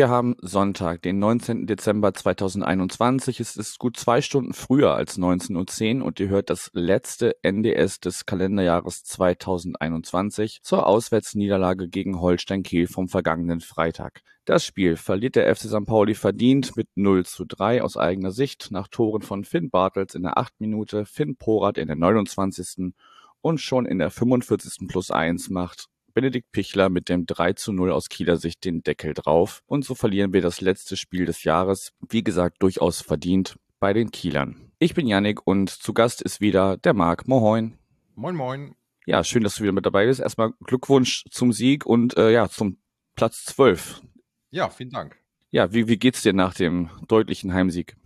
wir haben Sonntag, den 19. Dezember 2021. Es ist gut zwei Stunden früher als 19.10 Uhr und ihr hört das letzte NDS des Kalenderjahres 2021 zur Auswärtsniederlage gegen Holstein Kiel vom vergangenen Freitag. Das Spiel verliert der FC St. Pauli verdient mit 0 zu 3 aus eigener Sicht nach Toren von Finn Bartels in der 8. Minute, Finn Porat in der 29. und schon in der 45. plus 1 macht Benedikt Pichler mit dem 3 zu 0 aus Kieler Sicht den Deckel drauf. Und so verlieren wir das letzte Spiel des Jahres, wie gesagt, durchaus verdient bei den Kielern. Ich bin Yannick und zu Gast ist wieder der Marc. Moin. Moin, moin. Ja, schön, dass du wieder mit dabei bist. Erstmal Glückwunsch zum Sieg und äh, ja, zum Platz 12. Ja, vielen Dank. Ja, wie, wie geht's dir nach dem deutlichen Heimsieg?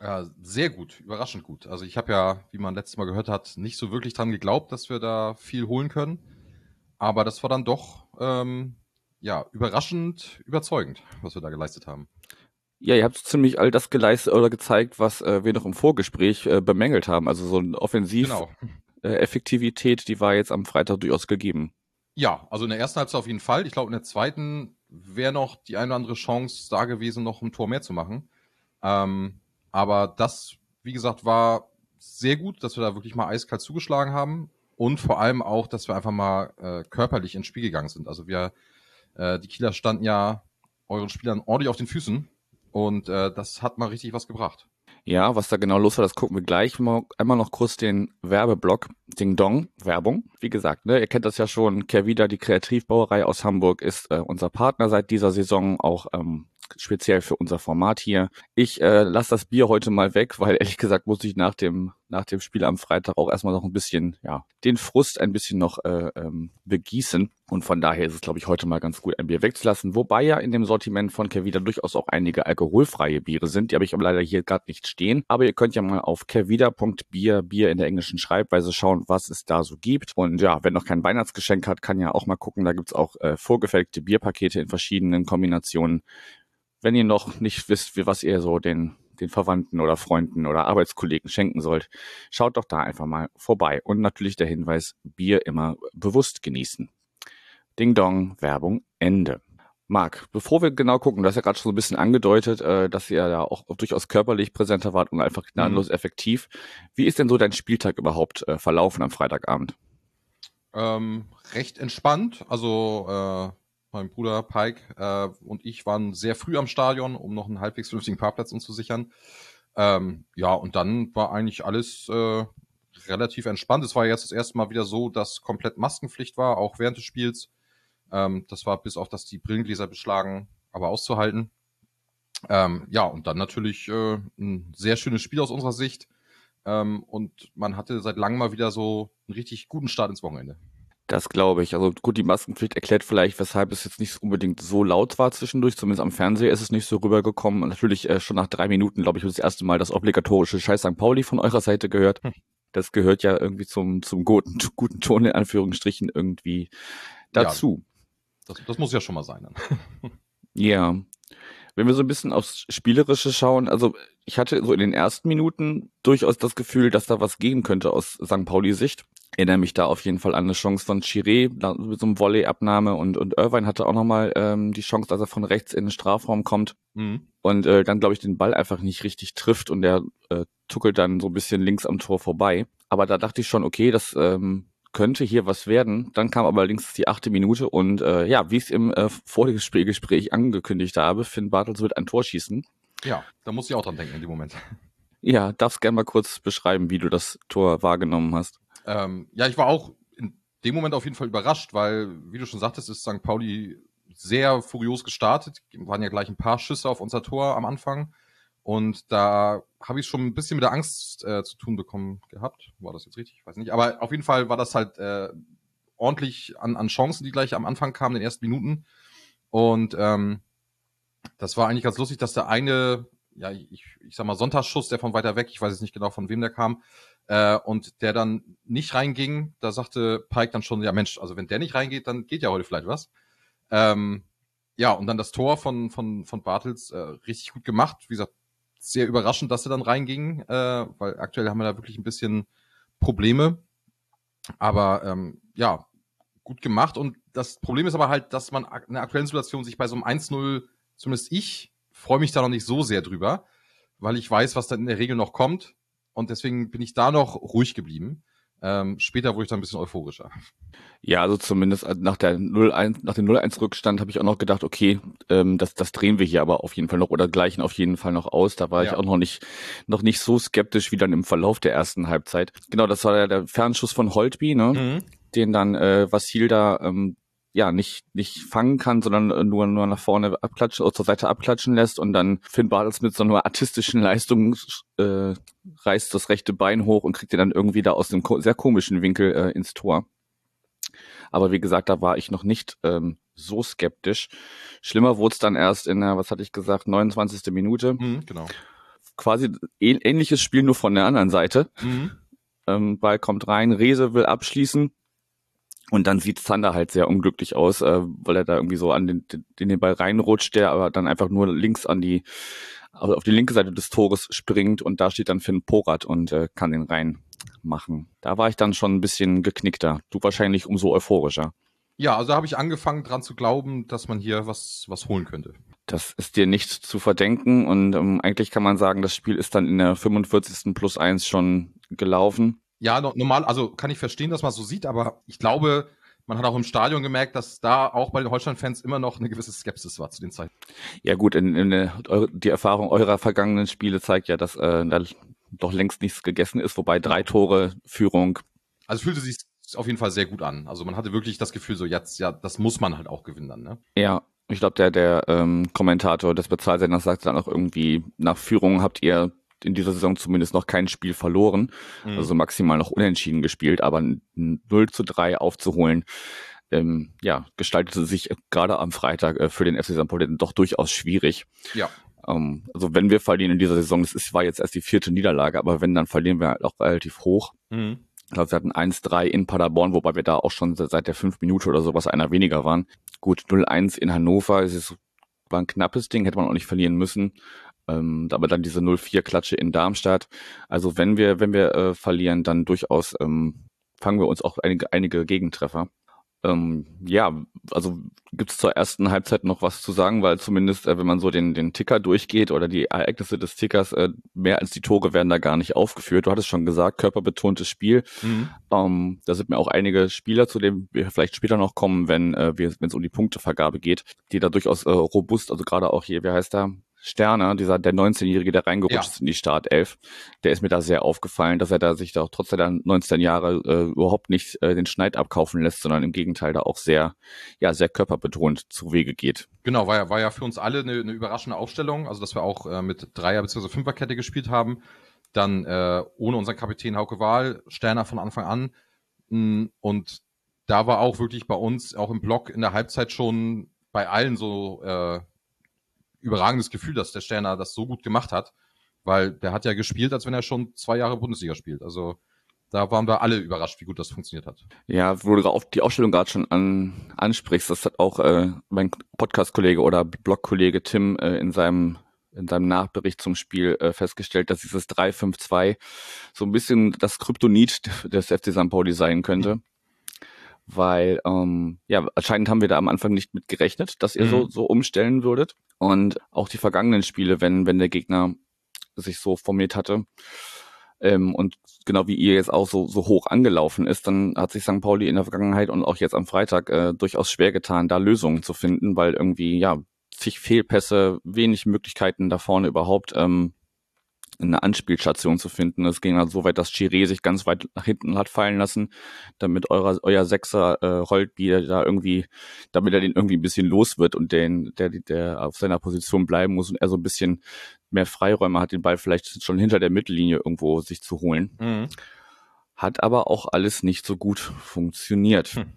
Ja, sehr gut, überraschend gut. Also ich habe ja, wie man letztes Mal gehört hat, nicht so wirklich dran geglaubt, dass wir da viel holen können. Aber das war dann doch ähm, ja, überraschend überzeugend, was wir da geleistet haben. Ja, ihr habt ziemlich all das geleistet oder gezeigt, was äh, wir noch im Vorgespräch äh, bemängelt haben. Also so eine Offensiv-Effektivität, genau. äh, die war jetzt am Freitag durchaus gegeben. Ja, also in der ersten Halbzeit auf jeden Fall. Ich glaube, in der zweiten wäre noch die eine oder andere Chance da gewesen, noch ein Tor mehr zu machen. Ähm, aber das, wie gesagt, war sehr gut, dass wir da wirklich mal eiskalt zugeschlagen haben und vor allem auch, dass wir einfach mal äh, körperlich ins Spiel gegangen sind. Also wir, äh, die Kieler standen ja euren Spielern ordentlich auf den Füßen und äh, das hat mal richtig was gebracht. Ja, was da genau los war, das gucken wir gleich. Einmal noch kurz den Werbeblock. Ding Dong, Werbung. Wie gesagt, ne, ihr kennt das ja schon. Kervida, die Kreativbauerei aus Hamburg, ist äh, unser Partner seit dieser Saison. Auch ähm, speziell für unser Format hier. Ich äh, lasse das Bier heute mal weg, weil ehrlich gesagt muss ich nach dem nach dem Spiel am Freitag auch erstmal noch ein bisschen, ja, den Frust ein bisschen noch äh, ähm, begießen. Und von daher ist es, glaube ich, heute mal ganz gut, ein Bier wegzulassen. Wobei ja in dem Sortiment von Kervida durchaus auch einige alkoholfreie Biere sind. Die habe ich aber leider hier gerade nicht stehen. Aber ihr könnt ja mal auf kervida.bier, Bier in der englischen Schreibweise schauen, was es da so gibt. Und ja, wenn noch kein Weihnachtsgeschenk hat, kann ja auch mal gucken. Da gibt's auch äh, vorgefertigte Bierpakete in verschiedenen Kombinationen wenn ihr noch nicht wisst, wie, was ihr so den, den Verwandten oder Freunden oder Arbeitskollegen schenken sollt, schaut doch da einfach mal vorbei. Und natürlich der Hinweis, Bier immer bewusst genießen. Ding Dong, Werbung, Ende. Marc, bevor wir genau gucken, du hast ja gerade schon so ein bisschen angedeutet, äh, dass ihr ja auch durchaus körperlich präsenter wart und einfach gnadenlos mhm. effektiv. Wie ist denn so dein Spieltag überhaupt äh, verlaufen am Freitagabend? Ähm, recht entspannt. Also äh, mein Bruder Pike äh, und ich waren sehr früh am Stadion, um noch einen halbwegs vernünftigen Parkplatz uns zu sichern. Ähm, ja, und dann war eigentlich alles äh, relativ entspannt. Es war jetzt das erste Mal wieder so, dass komplett Maskenpflicht war, auch während des Spiels. Ähm, das war bis auf das die Brillengläser beschlagen, aber auszuhalten. Ähm, ja, und dann natürlich äh, ein sehr schönes Spiel aus unserer Sicht. Ähm, und man hatte seit langem mal wieder so einen richtig guten Start ins Wochenende. Das glaube ich. Also gut, die Maskenpflicht erklärt vielleicht, weshalb es jetzt nicht unbedingt so laut war zwischendurch. Zumindest am Fernseher ist es nicht so rübergekommen. Und natürlich äh, schon nach drei Minuten, glaube ich, das erste Mal das obligatorische Scheiß St. Pauli von eurer Seite gehört. Hm. Das gehört ja irgendwie zum, zum guten, guten Ton in Anführungsstrichen irgendwie dazu. Ja, das, das muss ja schon mal sein. Ja. Wenn wir so ein bisschen aufs Spielerische schauen, also ich hatte so in den ersten Minuten durchaus das Gefühl, dass da was gehen könnte aus St. Pauli-Sicht erinnere mich da auf jeden Fall an eine Chance von Chiré mit so einem Volley-Abnahme und, und Irvine hatte auch nochmal ähm, die Chance, dass er von rechts in den Strafraum kommt mhm. und äh, dann, glaube ich, den Ball einfach nicht richtig trifft und der äh, tuckelt dann so ein bisschen links am Tor vorbei. Aber da dachte ich schon, okay, das ähm, könnte hier was werden. Dann kam aber allerdings die achte Minute und äh, ja, wie ich es im äh, Vorgespräch angekündigt habe, Finn Bartels wird ein Tor schießen. Ja, da muss ich auch dran denken in dem Moment. Ja, darfst gerne mal kurz beschreiben, wie du das Tor wahrgenommen hast. Ähm, ja, ich war auch in dem Moment auf jeden Fall überrascht, weil, wie du schon sagtest, ist St. Pauli sehr furios gestartet. Waren ja gleich ein paar Schüsse auf unser Tor am Anfang. Und da habe ich schon ein bisschen mit der Angst äh, zu tun bekommen gehabt. War das jetzt richtig? Ich weiß nicht. Aber auf jeden Fall war das halt äh, ordentlich an, an Chancen, die gleich am Anfang kamen, in den ersten Minuten. Und ähm, das war eigentlich ganz lustig, dass der eine, ja, ich, ich sag mal, Sonntagsschuss, der von weiter weg, ich weiß jetzt nicht genau, von wem der kam, äh, und der dann nicht reinging, da sagte Pike dann schon, ja Mensch, also wenn der nicht reingeht, dann geht ja heute vielleicht was. Ähm, ja, und dann das Tor von, von, von Bartels äh, richtig gut gemacht. Wie gesagt, sehr überraschend, dass er dann reinging, äh, weil aktuell haben wir da wirklich ein bisschen Probleme. Aber ähm, ja, gut gemacht. Und das Problem ist aber halt, dass man in der aktuellen Situation sich bei so einem 1-0, zumindest ich, freue mich da noch nicht so sehr drüber, weil ich weiß, was dann in der Regel noch kommt. Und deswegen bin ich da noch ruhig geblieben. Ähm, später wurde ich da ein bisschen euphorischer. Ja, also zumindest nach der 0-1, nach dem 0-1 Rückstand habe ich auch noch gedacht, okay, ähm, das, das drehen wir hier aber auf jeden Fall noch oder gleichen auf jeden Fall noch aus. Da war ja. ich auch noch nicht, noch nicht so skeptisch wie dann im Verlauf der ersten Halbzeit. Genau, das war ja der Fernschuss von Holtby, ne? Mhm. Den dann äh, Vasil da ähm, ja nicht nicht fangen kann, sondern äh, nur nur nach vorne abklatschen oder zur Seite abklatschen lässt und dann Finn Bartels mit so einer artistischen Leistung äh, reißt das rechte Bein hoch und kriegt ihn dann irgendwie da aus einem sehr komischen Winkel äh, ins Tor. Aber wie gesagt, da war ich noch nicht ähm, so skeptisch. Schlimmer wurde es dann erst in der, was hatte ich gesagt, 29. Minute. Mhm, genau. Quasi ähnliches Spiel nur von der anderen Seite. Mhm. Ähm, Ball kommt rein, Rese will abschließen und dann sieht Zander halt sehr unglücklich aus, äh, weil er da irgendwie so an den, den, den Ball reinrutscht, der aber dann einfach nur links an die, auf die linke Seite des Tores springt und da steht dann Finn Porat und äh, kann den reinmachen. Da war ich dann schon ein bisschen geknickter. Du wahrscheinlich umso euphorischer. Ja, also habe ich angefangen dran zu glauben, dass man hier was, was holen könnte. Das ist dir nicht zu verdenken und ähm, eigentlich kann man sagen, das Spiel ist dann in der 45. plus 1 schon gelaufen. Ja, normal, also kann ich verstehen, dass man so sieht, aber ich glaube, man hat auch im Stadion gemerkt, dass da auch bei den Holstein-Fans immer noch eine gewisse Skepsis war zu den Zeiten. Ja gut, in, in, die Erfahrung eurer vergangenen Spiele zeigt ja, dass äh, da doch längst nichts gegessen ist, wobei drei Tore Führung. Also fühlte sich auf jeden Fall sehr gut an. Also man hatte wirklich das Gefühl, so jetzt, ja, das muss man halt auch gewinnen dann, ne? Ja, ich glaube, der, der ähm, Kommentator des Bezahlsenders sagte dann auch irgendwie, nach Führung habt ihr in dieser Saison zumindest noch kein Spiel verloren, mhm. also maximal noch unentschieden gespielt, aber 0 zu 3 aufzuholen, ähm, ja, gestaltete sich gerade am Freitag äh, für den FC St. Pauli doch durchaus schwierig. Ja. Ähm, also wenn wir verlieren in dieser Saison, das ist, war jetzt erst die vierte Niederlage, aber wenn, dann verlieren wir halt auch relativ hoch. Mhm. Ich glaube, wir hatten 1-3 in Paderborn, wobei wir da auch schon seit der fünf Minute oder sowas einer weniger waren. Gut, 0-1 in Hannover, es ist, war ein knappes Ding, hätte man auch nicht verlieren müssen. Ähm, aber dann diese 0-4-Klatsche in Darmstadt. Also wenn wir, wenn wir äh, verlieren, dann durchaus ähm, fangen wir uns auch einige, einige Gegentreffer. Ähm, ja, also gibt's zur ersten Halbzeit noch was zu sagen, weil zumindest, äh, wenn man so den, den Ticker durchgeht oder die Ereignisse des Tickers, äh, mehr als die Tore werden da gar nicht aufgeführt. Du hattest schon gesagt, körperbetontes Spiel. Mhm. Ähm, da sind mir auch einige Spieler, zu denen wir vielleicht später noch kommen, wenn äh, wenn es um die Punktevergabe geht, die da durchaus äh, robust, also gerade auch hier, wie heißt er, Sterner, dieser der 19-Jährige, der reingerutscht ja. ist in die Startelf, der ist mir da sehr aufgefallen, dass er da sich da trotz seiner 19 Jahre äh, überhaupt nicht äh, den Schneid abkaufen lässt, sondern im Gegenteil da auch sehr, ja, sehr körperbetont zu Wege geht. Genau, war ja, war ja für uns alle eine, eine überraschende Aufstellung, also dass wir auch äh, mit Dreier- bzw. Fünferkette gespielt haben. Dann äh, ohne unseren Kapitän Hauke Wahl, Sterner von Anfang an. Mm, und da war auch wirklich bei uns, auch im Block in der Halbzeit schon bei allen so äh, überragendes Gefühl, dass der Sterner das so gut gemacht hat, weil der hat ja gespielt, als wenn er schon zwei Jahre Bundesliga spielt. Also da waren wir alle überrascht, wie gut das funktioniert hat. Ja, wo du auf die Ausstellung gerade schon an, ansprichst, das hat auch äh, mein Podcast-Kollege oder Blog-Kollege Tim äh, in seinem in seinem Nachbericht zum Spiel äh, festgestellt, dass dieses 3-5-2 so ein bisschen das Kryptonit des FC St. Pauli sein könnte. Mhm weil ähm, ja anscheinend haben wir da am Anfang nicht mit gerechnet, dass ihr mhm. so so umstellen würdet und auch die vergangenen Spiele, wenn wenn der Gegner sich so formiert hatte ähm, und genau wie ihr jetzt auch so so hoch angelaufen ist, dann hat sich St. Pauli in der Vergangenheit und auch jetzt am Freitag äh, durchaus schwer getan, da Lösungen zu finden, weil irgendwie ja zig Fehlpässe, wenig Möglichkeiten da vorne überhaupt ähm, eine Anspielstation zu finden. Es ging halt so weit, dass Chiré sich ganz weit nach hinten hat fallen lassen, damit euer, euer Sechser äh, Holtby da irgendwie, damit er den irgendwie ein bisschen los wird und den, der, der auf seiner Position bleiben muss und er so ein bisschen mehr Freiräume hat, den Ball vielleicht schon hinter der Mittellinie irgendwo sich zu holen. Mhm. Hat aber auch alles nicht so gut funktioniert. Hm.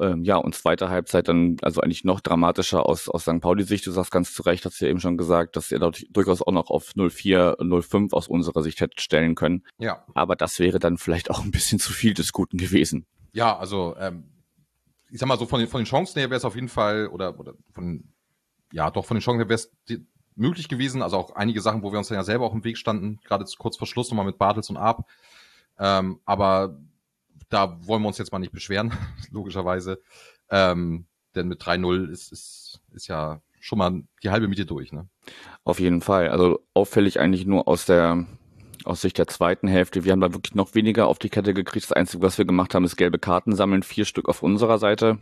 Ähm, ja, und zweite Halbzeit dann also eigentlich noch dramatischer aus, aus St. Pauli-Sicht. Du sagst ganz zu Recht, hast du ja eben schon gesagt, dass ihr dort durchaus auch noch auf 04, 05 aus unserer Sicht hättet stellen können. Ja. Aber das wäre dann vielleicht auch ein bisschen zu viel des Guten gewesen. Ja, also ähm, ich sag mal so, von den, von den Chancen her wäre es auf jeden Fall, oder, oder von, ja, doch von den Chancen her wäre es möglich gewesen. Also auch einige Sachen, wo wir uns dann ja selber auch im Weg standen, gerade kurz vor Schluss nochmal mit Bartels und Arp. Ähm, aber da wollen wir uns jetzt mal nicht beschweren, logischerweise. Ähm, denn mit 3-0 ist, ist, ist ja schon mal die halbe Miete durch. Ne? Auf jeden Fall. Also auffällig eigentlich nur aus der aus Sicht der zweiten Hälfte. Wir haben da wirklich noch weniger auf die Kette gekriegt. Das Einzige, was wir gemacht haben, ist gelbe Karten sammeln. Vier Stück auf unserer Seite.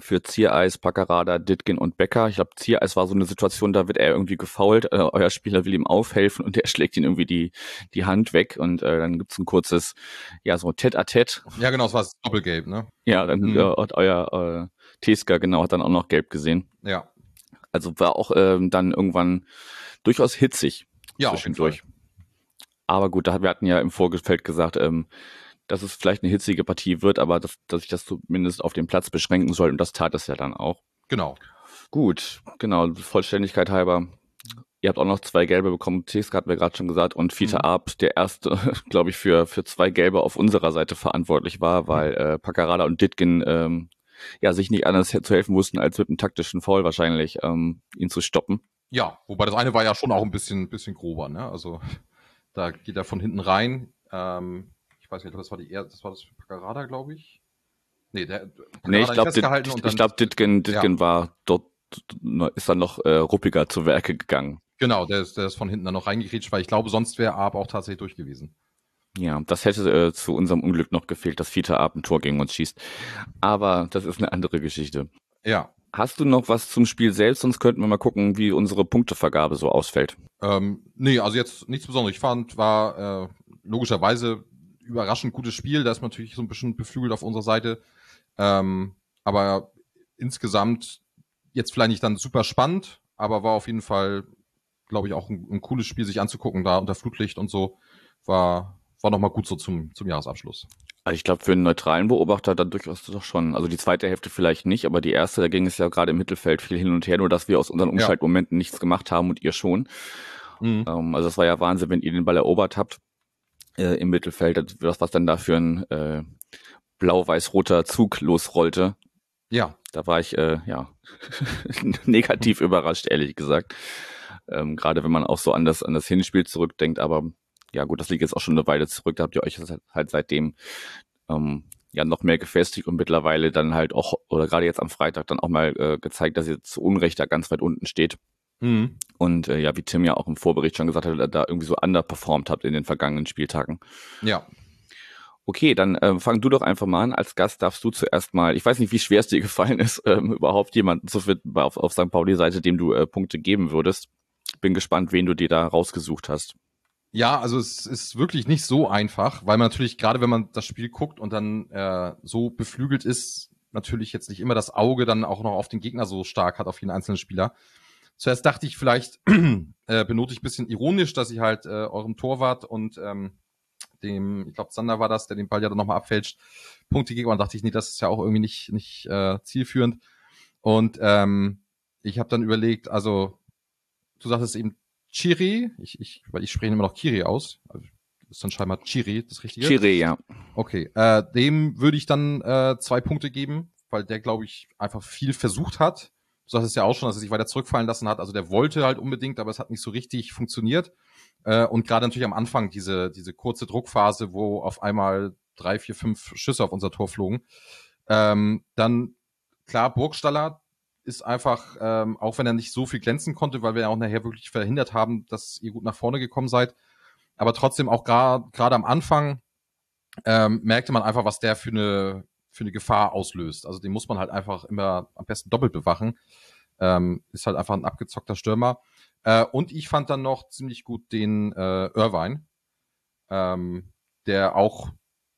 Für Ziereis, Packerada, Ditkin und Becker. Ich glaube, Ziereis war so eine Situation, da wird er irgendwie gefault. Äh, euer Spieler will ihm aufhelfen und der schlägt ihn irgendwie die, die Hand weg. Und äh, dann gibt's ein kurzes, ja, so Tête-à-Tête. Ja, genau, das war Doppelgelb, ne? Ja, dann mhm. äh, hat euer äh, Teska, genau, hat dann auch noch gelb gesehen. Ja. Also war auch ähm, dann irgendwann durchaus hitzig ja, zwischendurch. Aber gut, da, wir hatten ja im Vorgefeld gesagt, ähm, dass es vielleicht eine hitzige Partie wird, aber dass, dass ich das zumindest auf den Platz beschränken soll. Und das tat es ja dann auch. Genau. Gut, genau, Vollständigkeit halber. Ihr habt auch noch zwei Gelbe bekommen, Teska hatten wir gerade schon gesagt, und Vita mhm. Arp, der erste, glaube ich, für, für zwei Gelbe auf unserer Seite verantwortlich war, weil äh, Paccarada und Ditkin ähm, ja, sich nicht anders zu helfen wussten, als mit einem taktischen Foul wahrscheinlich ähm, ihn zu stoppen. Ja, wobei das eine war ja schon auch ein bisschen, bisschen grober, ne? Also da geht er von hinten rein. Ähm, ich weiß nicht, das war die das war das für Paccarada, glaube ich. Nee, der nee, ich glaube, ich glaube, Ditgen, Ditgen ja. war dort, ist dann noch äh, ruppiger zu Werke gegangen. Genau, der ist, der ist von hinten dann noch reingekretscht, weil ich glaube, sonst wäre Arp auch tatsächlich durch gewesen. Ja, das hätte äh, zu unserem Unglück noch gefehlt, dass Vita Arp ein Tor gegen uns schießt. Aber das ist eine andere Geschichte. Ja. Hast du noch was zum Spiel selbst? Sonst könnten wir mal gucken, wie unsere Punktevergabe so ausfällt. Ähm, nee, also jetzt nichts Besonderes. Ich fand, war äh, logischerweise überraschend gutes Spiel. Da ist man natürlich so ein bisschen beflügelt auf unserer Seite. Ähm, aber insgesamt jetzt vielleicht nicht dann super spannend, aber war auf jeden Fall, glaube ich, auch ein, ein cooles Spiel, sich anzugucken, da unter Flutlicht und so. War, war nochmal gut so zum, zum Jahresabschluss. Also ich glaube, für einen neutralen Beobachter dann durchaus doch schon. Also die zweite Hälfte vielleicht nicht, aber die erste, da ging es ja gerade im Mittelfeld viel hin und her, nur dass wir aus unseren Umschaltmomenten ja. nichts gemacht haben und ihr schon. Mhm. Ähm, also das war ja Wahnsinn, wenn ihr den Ball erobert habt äh, im Mittelfeld, das, was dann da für ein äh, blau-weiß-roter Zug losrollte. Ja. Da war ich äh, ja negativ überrascht, ehrlich gesagt. Ähm, gerade wenn man auch so an das, an das Hinspiel zurückdenkt, aber ja gut, das liegt jetzt auch schon eine Weile zurück, da habt ihr euch halt seitdem ähm, ja noch mehr gefestigt und mittlerweile dann halt auch, oder gerade jetzt am Freitag dann auch mal äh, gezeigt, dass ihr zu Unrecht da ganz weit unten steht. Mhm. Und äh, ja, wie Tim ja auch im Vorbericht schon gesagt hat, da irgendwie so underperformed habt in den vergangenen Spieltagen. Ja. Okay, dann äh, fang du doch einfach mal an. Als Gast darfst du zuerst mal, ich weiß nicht, wie schwer es dir gefallen ist, ähm, überhaupt jemanden zu finden auf, auf St. Pauli-Seite, dem du äh, Punkte geben würdest. Bin gespannt, wen du dir da rausgesucht hast. Ja, also es ist wirklich nicht so einfach, weil man natürlich, gerade wenn man das Spiel guckt und dann äh, so beflügelt ist, natürlich jetzt nicht immer das Auge dann auch noch auf den Gegner so stark hat, auf jeden einzelnen Spieler. Zuerst dachte ich vielleicht, äh, benote ich bisschen ironisch, dass ich halt äh, eurem Torwart und ähm, dem, ich glaube, Sander war das, der den Ball ja dann nochmal abfälscht, Punkte gegeben. Und dachte ich, nee, das ist ja auch irgendwie nicht, nicht äh, zielführend. Und ähm, ich habe dann überlegt, also du sagtest eben Chiri, ich, ich, weil ich spreche immer noch Kiri aus. Also, ist dann scheinbar Chiri, das richtige? Chiri, ja. Okay, äh, dem würde ich dann äh, zwei Punkte geben, weil der, glaube ich, einfach viel versucht hat. Du sagst es ja auch schon, dass er sich weiter zurückfallen lassen hat. Also der wollte halt unbedingt, aber es hat nicht so richtig funktioniert. Äh, und gerade natürlich am Anfang diese, diese kurze Druckphase, wo auf einmal drei, vier, fünf Schüsse auf unser Tor flogen. Ähm, dann, klar, Burgstaller, ist einfach, ähm, auch wenn er nicht so viel glänzen konnte, weil wir ja auch nachher wirklich verhindert haben, dass ihr gut nach vorne gekommen seid. Aber trotzdem auch gerade am Anfang ähm, merkte man einfach, was der für eine, für eine Gefahr auslöst. Also den muss man halt einfach immer am besten doppelt bewachen. Ähm, ist halt einfach ein abgezockter Stürmer. Äh, und ich fand dann noch ziemlich gut den äh, Irvine, ähm, der auch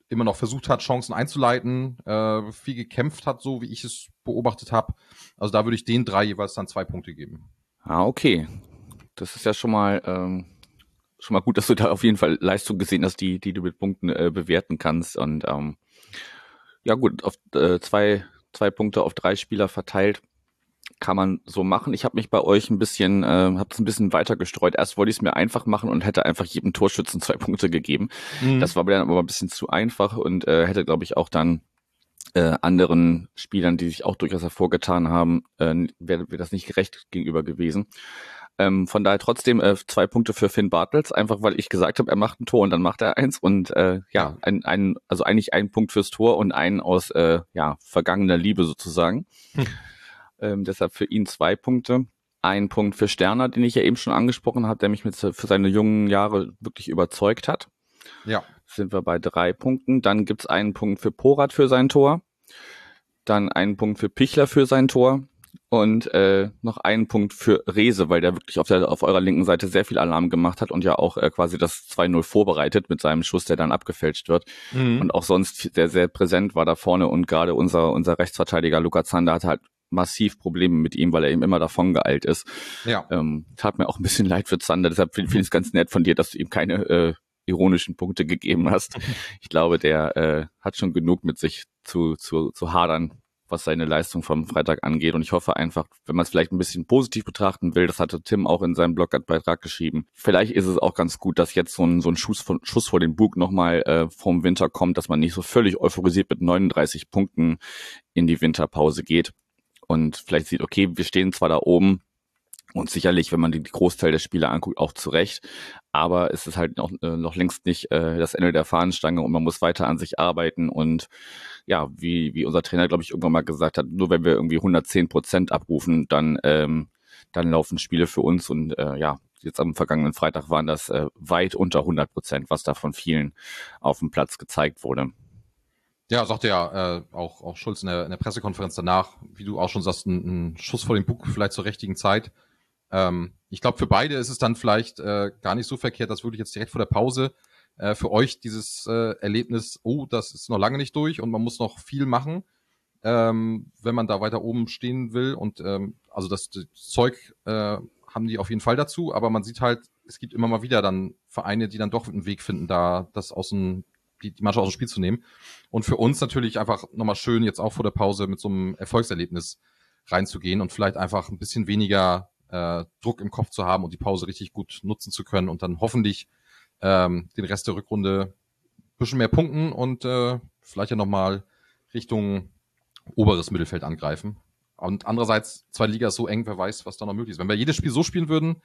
immer noch versucht hat, Chancen einzuleiten, äh, viel gekämpft hat, so wie ich es beobachtet habe. Also da würde ich den drei jeweils dann zwei Punkte geben. Ah, okay. Das ist ja schon mal ähm, schon mal gut, dass du da auf jeden Fall Leistung gesehen hast, die, die du mit Punkten äh, bewerten kannst. Und ähm, ja gut, auf äh, zwei, zwei Punkte auf drei Spieler verteilt kann man so machen. Ich habe mich bei euch ein bisschen, äh, habe es ein bisschen weiter gestreut. Erst wollte ich es mir einfach machen und hätte einfach jedem Torschützen zwei Punkte gegeben. Mhm. Das war mir dann aber ein bisschen zu einfach und äh, hätte, glaube ich, auch dann äh, anderen Spielern, die sich auch durchaus hervorgetan haben, äh, wäre wär das nicht gerecht gegenüber gewesen. Ähm, von daher trotzdem äh, zwei Punkte für Finn Bartels, einfach weil ich gesagt habe, er macht ein Tor und dann macht er eins. Und äh, ja, ein, ein, also eigentlich ein Punkt fürs Tor und einen aus äh, ja, vergangener Liebe sozusagen. Hm. Ähm, deshalb für ihn zwei Punkte. Ein Punkt für Sterner, den ich ja eben schon angesprochen habe, der mich mit für seine jungen Jahre wirklich überzeugt hat. Ja. Sind wir bei drei Punkten. Dann gibt's einen Punkt für Porat für sein Tor. Dann einen Punkt für Pichler für sein Tor und äh, noch einen Punkt für Rese, weil der wirklich auf, der, auf eurer linken Seite sehr viel Alarm gemacht hat und ja auch äh, quasi das 2-0 vorbereitet mit seinem Schuss, der dann abgefälscht wird. Mhm. Und auch sonst sehr, sehr präsent war da vorne und gerade unser, unser Rechtsverteidiger Luca Zander hatte halt massiv Probleme mit ihm, weil er ihm immer davon geeilt ist. Ja. Ähm, tat mir auch ein bisschen leid für Zander, deshalb finde find ich es ganz nett von dir, dass du ihm keine äh, ironischen Punkte gegeben hast. Ich glaube, der äh, hat schon genug mit sich zu, zu, zu hadern, was seine Leistung vom Freitag angeht. Und ich hoffe einfach, wenn man es vielleicht ein bisschen positiv betrachten will, das hatte Tim auch in seinem Blogbeitrag geschrieben, vielleicht ist es auch ganz gut, dass jetzt so ein, so ein Schuss, von, Schuss vor den Bug nochmal äh, vorm Winter kommt, dass man nicht so völlig euphorisiert mit 39 Punkten in die Winterpause geht und vielleicht sieht, okay, wir stehen zwar da oben, und sicherlich, wenn man die Großteil der Spiele anguckt, auch zurecht. Aber es ist halt noch, äh, noch längst nicht äh, das Ende der Fahnenstange und man muss weiter an sich arbeiten. Und ja, wie, wie unser Trainer, glaube ich, irgendwann mal gesagt hat, nur wenn wir irgendwie 110 Prozent abrufen, dann, ähm, dann laufen Spiele für uns. Und äh, ja, jetzt am vergangenen Freitag waren das äh, weit unter 100 Prozent, was da von vielen auf dem Platz gezeigt wurde. Ja, sagte ja äh, auch, auch Schulz in der, in der Pressekonferenz danach, wie du auch schon sagst, ein, ein Schuss vor den Bug vielleicht zur richtigen Zeit. Ähm, ich glaube, für beide ist es dann vielleicht äh, gar nicht so verkehrt, dass wirklich jetzt direkt vor der Pause äh, für euch dieses äh, Erlebnis, oh, das ist noch lange nicht durch und man muss noch viel machen, ähm, wenn man da weiter oben stehen will. Und ähm, also das, das Zeug äh, haben die auf jeden Fall dazu, aber man sieht halt, es gibt immer mal wieder dann Vereine, die dann doch einen Weg finden, da das aus dem, die, die Mannschaft aus dem Spiel zu nehmen. Und für uns natürlich einfach nochmal schön, jetzt auch vor der Pause mit so einem Erfolgserlebnis reinzugehen und vielleicht einfach ein bisschen weniger äh, Druck im Kopf zu haben und die Pause richtig gut nutzen zu können und dann hoffentlich ähm, den Rest der Rückrunde bisschen mehr punkten und äh, vielleicht ja nochmal Richtung oberes Mittelfeld angreifen. Und andererseits, zwei Liga ist so eng, wer weiß, was da noch möglich ist. Wenn wir jedes Spiel so spielen würden,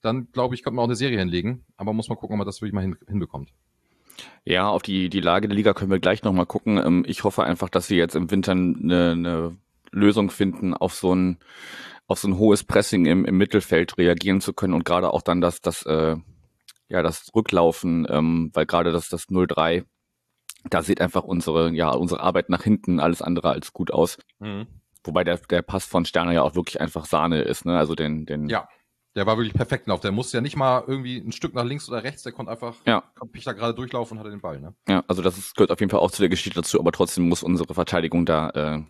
dann glaube ich, könnte man auch eine Serie hinlegen. Aber muss man gucken, ob man das wirklich mal hin, hinbekommt. Ja, auf die, die Lage der Liga können wir gleich nochmal gucken. Ähm, ich hoffe einfach, dass wir jetzt im Winter eine, eine Lösung finden auf so ein auf so ein hohes Pressing im, im Mittelfeld reagieren zu können und gerade auch dann das, das, äh, ja, das Rücklaufen, ähm, weil gerade das, das 0-3, da sieht einfach unsere, ja, unsere Arbeit nach hinten alles andere als gut aus. Mhm. Wobei der, der Pass von Sterner ja auch wirklich einfach Sahne ist, ne? Also den, den, ja. Der war wirklich perfekt auf. Der musste ja nicht mal irgendwie ein Stück nach links oder rechts, der konnte einfach, ja. konnte da gerade durchlaufen und hatte den Ball, ne? Ja, also das ist, gehört auf jeden Fall auch zu der Geschichte dazu, aber trotzdem muss unsere Verteidigung da äh,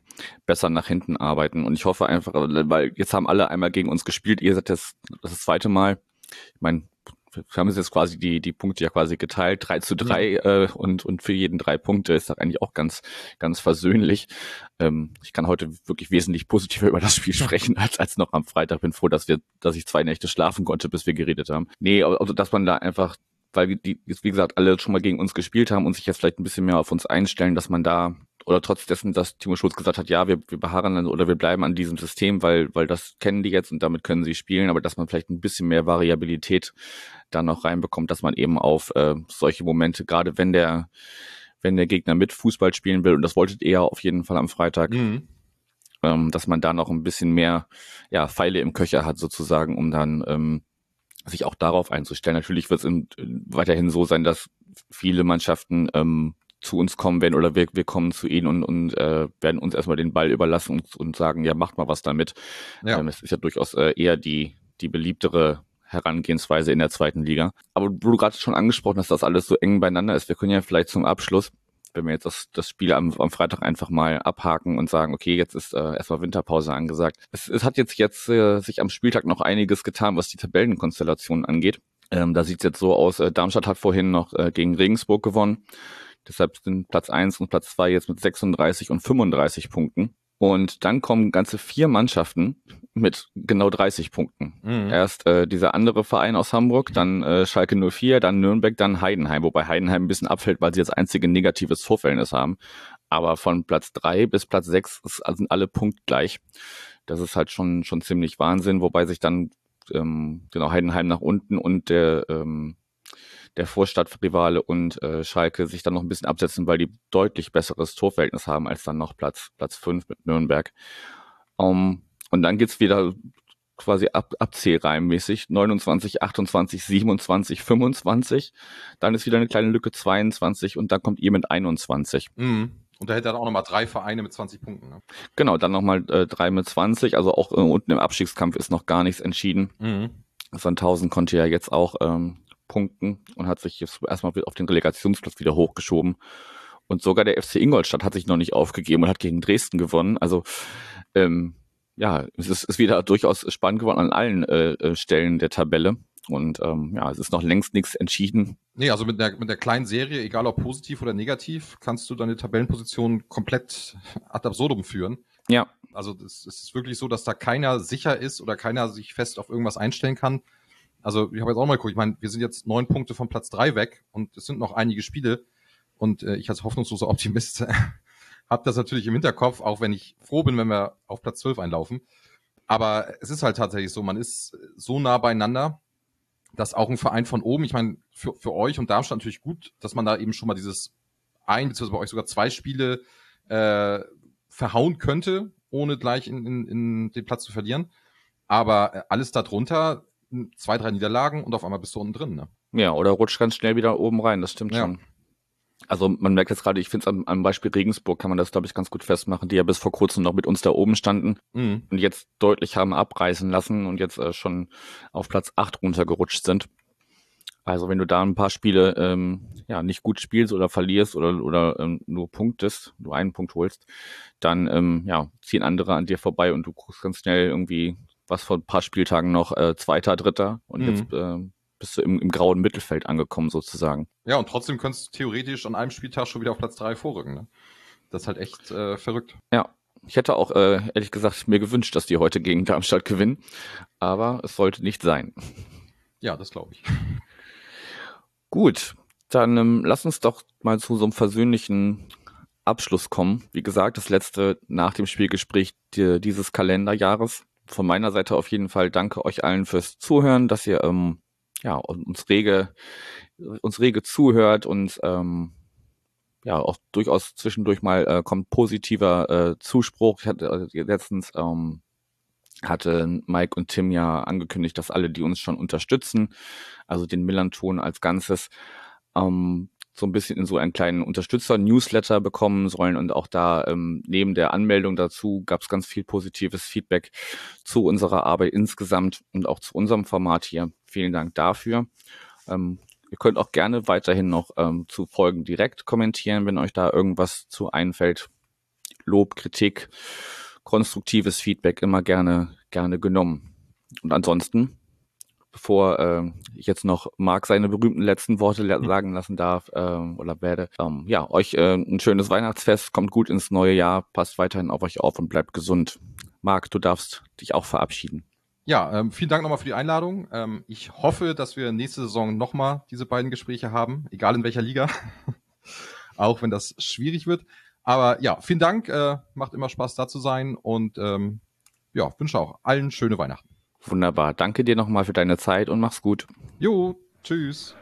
besser nach hinten arbeiten. Und ich hoffe einfach, weil jetzt haben alle einmal gegen uns gespielt, ihr seid jetzt das, das zweite Mal. Ich meine, wir haben jetzt quasi die, die Punkte ja quasi geteilt, drei zu drei ja. äh, und, und für jeden drei Punkte ist das eigentlich auch ganz, ganz versöhnlich. Ähm, ich kann heute wirklich wesentlich positiver über das Spiel sprechen als, als noch am Freitag. Bin froh, dass wir, dass ich zwei Nächte schlafen konnte, bis wir geredet haben. Nee, also dass man da einfach weil die, wie gesagt, alle schon mal gegen uns gespielt haben und sich jetzt vielleicht ein bisschen mehr auf uns einstellen, dass man da oder trotz dessen, dass Timo Schulz gesagt hat, ja, wir, wir beharren dann oder wir bleiben an diesem System, weil, weil das kennen die jetzt und damit können sie spielen, aber dass man vielleicht ein bisschen mehr Variabilität da noch reinbekommt, dass man eben auf äh, solche Momente, gerade wenn der, wenn der Gegner mit Fußball spielen will, und das wolltet ihr auf jeden Fall am Freitag, mhm. ähm, dass man da noch ein bisschen mehr ja, Pfeile im Köcher hat, sozusagen, um dann ähm, sich auch darauf einzustellen. Natürlich wird es weiterhin so sein, dass viele Mannschaften ähm, zu uns kommen werden oder wir, wir kommen zu ihnen und, und äh, werden uns erstmal den Ball überlassen und, und sagen, ja, macht mal was damit. Ja. Ähm, es ist ja durchaus äh, eher die, die beliebtere Herangehensweise in der zweiten Liga. Aber wo du gerade schon angesprochen hast, dass alles so eng beieinander ist, wir können ja vielleicht zum Abschluss, wenn wir jetzt das, das Spiel am, am Freitag einfach mal abhaken und sagen, okay, jetzt ist äh, erstmal Winterpause angesagt. Es, es hat jetzt jetzt äh, sich am Spieltag noch einiges getan, was die Tabellenkonstellation angeht. Ähm, da sieht es jetzt so aus, äh, Darmstadt hat vorhin noch äh, gegen Regensburg gewonnen. Deshalb sind Platz eins und Platz zwei jetzt mit 36 und 35 Punkten. Und dann kommen ganze vier Mannschaften mit genau 30 Punkten. Mhm. Erst äh, dieser andere Verein aus Hamburg, dann äh, Schalke 04, dann Nürnberg, dann Heidenheim, wobei Heidenheim ein bisschen abfällt, weil sie das einzige negatives Torverhältnis haben. Aber von Platz drei bis Platz sechs sind alle punktgleich. Das ist halt schon, schon ziemlich Wahnsinn, wobei sich dann ähm, genau Heidenheim nach unten und der, ähm, der Vorstadtrivale und äh, Schalke sich dann noch ein bisschen absetzen, weil die deutlich besseres Torverhältnis haben als dann noch Platz, Platz fünf mit Nürnberg. Um, und dann geht's wieder quasi ab, abzählreihenmäßig. 29, 28, 27, 25. Dann ist wieder eine kleine Lücke 22 und dann kommt ihr mit 21. Mhm. Und da hätte er auch nochmal drei Vereine mit 20 Punkten. Ne? Genau, dann nochmal äh, drei mit 20. Also auch äh, unten im Abstiegskampf ist noch gar nichts entschieden. Mhm. Sandhausen konnte ja jetzt auch ähm, punkten und hat sich jetzt erstmal auf den Relegationsplatz wieder hochgeschoben. Und sogar der FC Ingolstadt hat sich noch nicht aufgegeben und hat gegen Dresden gewonnen. Also ähm, ja, es ist, ist wieder durchaus spannend geworden an allen äh, äh, Stellen der Tabelle. Und ähm, ja, es ist noch längst nichts entschieden. Nee, also mit der, mit der kleinen Serie, egal ob positiv oder negativ, kannst du deine Tabellenposition komplett ad absurdum führen. Ja. Also es ist wirklich so, dass da keiner sicher ist oder keiner sich fest auf irgendwas einstellen kann. Also ich habe jetzt auch mal geguckt, ich meine, wir sind jetzt neun Punkte von Platz drei weg und es sind noch einige Spiele. Und äh, ich als hoffnungsloser Optimist habe das natürlich im Hinterkopf, auch wenn ich froh bin, wenn wir auf Platz 12 einlaufen. Aber es ist halt tatsächlich so, man ist so nah beieinander, dass auch ein Verein von oben, ich meine, für, für euch und Darmstadt natürlich gut, dass man da eben schon mal dieses ein, beziehungsweise bei euch sogar zwei Spiele äh, verhauen könnte, ohne gleich in, in, in den Platz zu verlieren. Aber äh, alles darunter, zwei, drei Niederlagen und auf einmal bist du unten drin. Ne? Ja, oder rutscht ganz schnell wieder oben rein, das stimmt ja. schon. Also man merkt jetzt gerade, ich finde es am, am, Beispiel Regensburg kann man das, glaube ich, ganz gut festmachen, die ja bis vor kurzem noch mit uns da oben standen mhm. und jetzt deutlich haben abreißen lassen und jetzt äh, schon auf Platz 8 runtergerutscht sind. Also wenn du da ein paar Spiele ähm, ja nicht gut spielst oder verlierst oder, oder ähm, nur punktest, du einen Punkt holst, dann ähm, ja, ziehen andere an dir vorbei und du guckst ganz schnell irgendwie was vor ein paar Spieltagen noch äh, Zweiter, Dritter und mhm. jetzt äh, bist du im, im grauen Mittelfeld angekommen sozusagen. Ja, und trotzdem könntest du theoretisch an einem Spieltag schon wieder auf Platz drei vorrücken. Ne? Das ist halt echt äh, verrückt. Ja, ich hätte auch äh, ehrlich gesagt mir gewünscht, dass die heute gegen Darmstadt gewinnen, aber es sollte nicht sein. Ja, das glaube ich. Gut, dann ähm, lass uns doch mal zu so einem versöhnlichen Abschluss kommen. Wie gesagt, das letzte nach dem Spielgespräch die, dieses Kalenderjahres. Von meiner Seite auf jeden Fall danke euch allen fürs Zuhören, dass ihr ähm, ja, uns rege, uns rege zuhört und ähm, ja, auch durchaus zwischendurch mal äh, kommt positiver äh, Zuspruch. Ich hatte äh, letztens ähm, hatte Mike und Tim ja angekündigt, dass alle, die uns schon unterstützen, also den Millanton als Ganzes, ähm, so ein bisschen in so einen kleinen Unterstützer-Newsletter bekommen sollen und auch da ähm, neben der Anmeldung dazu gab es ganz viel positives Feedback zu unserer Arbeit insgesamt und auch zu unserem Format hier. Vielen Dank dafür. Ähm, ihr könnt auch gerne weiterhin noch ähm, zu Folgen direkt kommentieren, wenn euch da irgendwas zu einfällt. Lob, Kritik, konstruktives Feedback immer gerne, gerne genommen. Und ansonsten bevor äh, ich jetzt noch Marc seine berühmten letzten Worte sagen lassen darf äh, oder werde. Ähm, ja, euch äh, ein schönes Weihnachtsfest, kommt gut ins neue Jahr, passt weiterhin auf euch auf und bleibt gesund. Marc, du darfst dich auch verabschieden. Ja, ähm, vielen Dank nochmal für die Einladung. Ähm, ich hoffe, dass wir nächste Saison nochmal diese beiden Gespräche haben, egal in welcher Liga. auch wenn das schwierig wird. Aber ja, vielen Dank. Äh, macht immer Spaß da zu sein und ähm, ja, wünsche auch allen schöne Weihnachten. Wunderbar. Danke dir nochmal für deine Zeit und mach's gut. Jo, tschüss.